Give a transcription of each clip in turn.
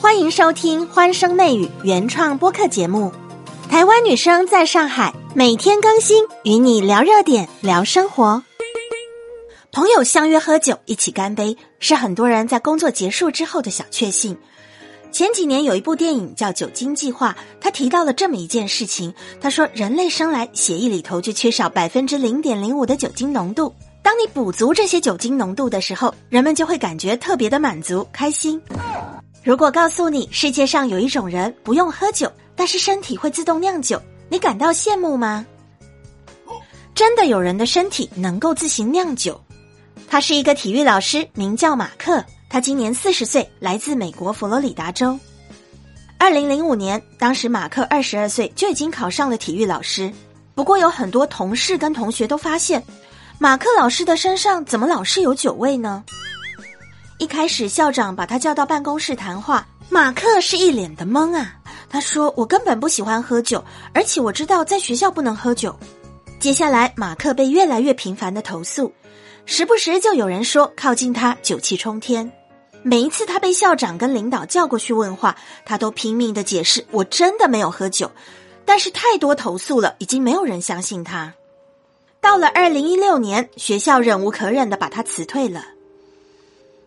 欢迎收听《欢声内语》原创播客节目。台湾女生在上海，每天更新，与你聊热点，聊生活。朋友相约喝酒，一起干杯，是很多人在工作结束之后的小确幸。前几年有一部电影叫《酒精计划》，他提到了这么一件事情。他说，人类生来血液里头就缺少百分之零点零五的酒精浓度。当你补足这些酒精浓度的时候，人们就会感觉特别的满足、开心。如果告诉你世界上有一种人不用喝酒，但是身体会自动酿酒，你感到羡慕吗？真的有人的身体能够自行酿酒。他是一个体育老师，名叫马克。他今年四十岁，来自美国佛罗里达州。二零零五年，当时马克二十二岁就已经考上了体育老师。不过有很多同事跟同学都发现，马克老师的身上怎么老是有酒味呢？一开始校长把他叫到办公室谈话，马克是一脸的懵啊。他说：“我根本不喜欢喝酒，而且我知道在学校不能喝酒。”接下来，马克被越来越频繁的投诉，时不时就有人说靠近他酒气冲天。每一次他被校长跟领导叫过去问话，他都拼命的解释：“我真的没有喝酒。”但是太多投诉了，已经没有人相信他。到了二零一六年，学校忍无可忍的把他辞退了。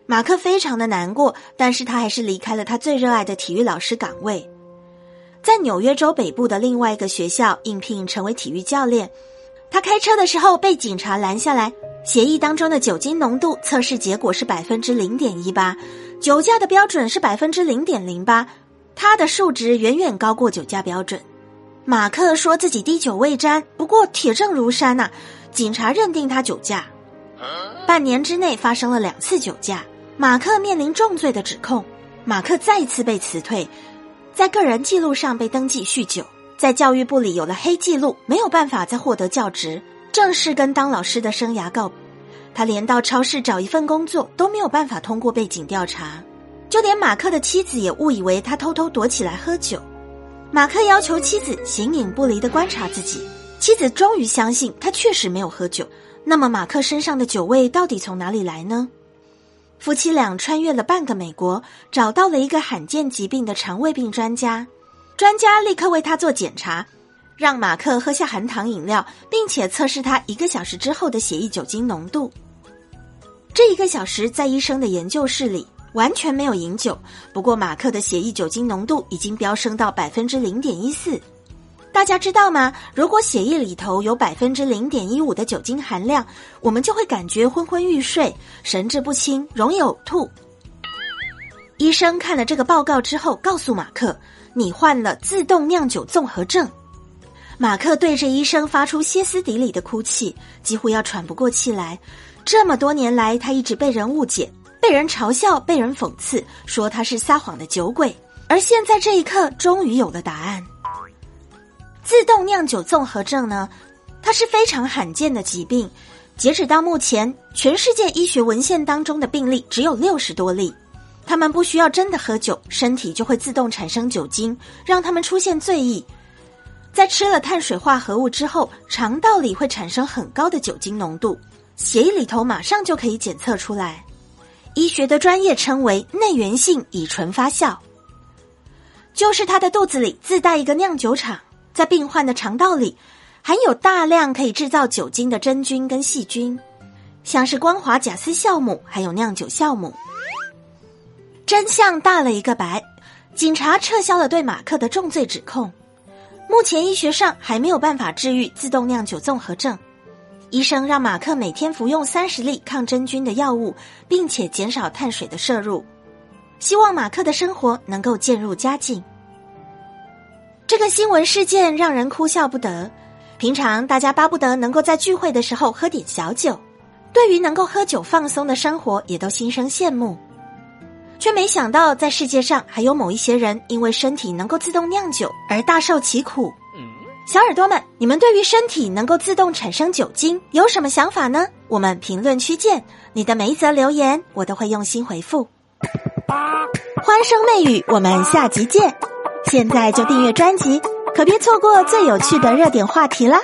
马克非常的难过，但是他还是离开了他最热爱的体育老师岗位，在纽约州北部的另外一个学校应聘成为体育教练。他开车的时候被警察拦下来。协议当中的酒精浓度测试结果是百分之零点一八，酒驾的标准是百分之零点零八，他的数值远远高过酒驾标准。马克说自己滴酒未沾，不过铁证如山呐，警察认定他酒驾。半年之内发生了两次酒驾，马克面临重罪的指控。马克再一次被辞退，在个人记录上被登记酗酒，在教育部里有了黑记录，没有办法再获得教职。正式跟当老师的生涯告，他连到超市找一份工作都没有办法通过背景调查，就连马克的妻子也误以为他偷偷躲起来喝酒。马克要求妻子形影不离的观察自己，妻子终于相信他确实没有喝酒。那么马克身上的酒味到底从哪里来呢？夫妻俩穿越了半个美国，找到了一个罕见疾病的肠胃病专家，专家立刻为他做检查。让马克喝下含糖饮料，并且测试他一个小时之后的血液酒精浓度。这一个小时在医生的研究室里完全没有饮酒，不过马克的血液酒精浓度已经飙升到百分之零点一四。大家知道吗？如果血液里头有百分之零点一五的酒精含量，我们就会感觉昏昏欲睡、神志不清、容易呕吐。医生看了这个报告之后，告诉马克：“你患了自动酿酒综合症。”马克对着医生发出歇斯底里的哭泣，几乎要喘不过气来。这么多年来，他一直被人误解、被人嘲笑、被人讽刺，说他是撒谎的酒鬼。而现在这一刻，终于有了答案。自动酿酒综合症呢？它是非常罕见的疾病。截止到目前，全世界医学文献当中的病例只有六十多例。他们不需要真的喝酒，身体就会自动产生酒精，让他们出现醉意。在吃了碳水化合物之后，肠道里会产生很高的酒精浓度，血液里头马上就可以检测出来。医学的专业称为内源性乙醇发酵，就是他的肚子里自带一个酿酒厂，在病患的肠道里含有大量可以制造酒精的真菌跟细菌，像是光滑假丝酵母，还有酿酒酵母。真相大了一个白，警察撤销了对马克的重罪指控。目前医学上还没有办法治愈自动酿酒综合症，医生让马克每天服用三十粒抗真菌的药物，并且减少碳水的摄入，希望马克的生活能够渐入佳境。这个新闻事件让人哭笑不得。平常大家巴不得能够在聚会的时候喝点小酒，对于能够喝酒放松的生活也都心生羡慕。却没想到，在世界上还有某一些人，因为身体能够自动酿酒而大受其苦。小耳朵们，你们对于身体能够自动产生酒精有什么想法呢？我们评论区见，你的每一则留言我都会用心回复。欢声媚语，我们下集见！现在就订阅专辑，可别错过最有趣的热点话题啦！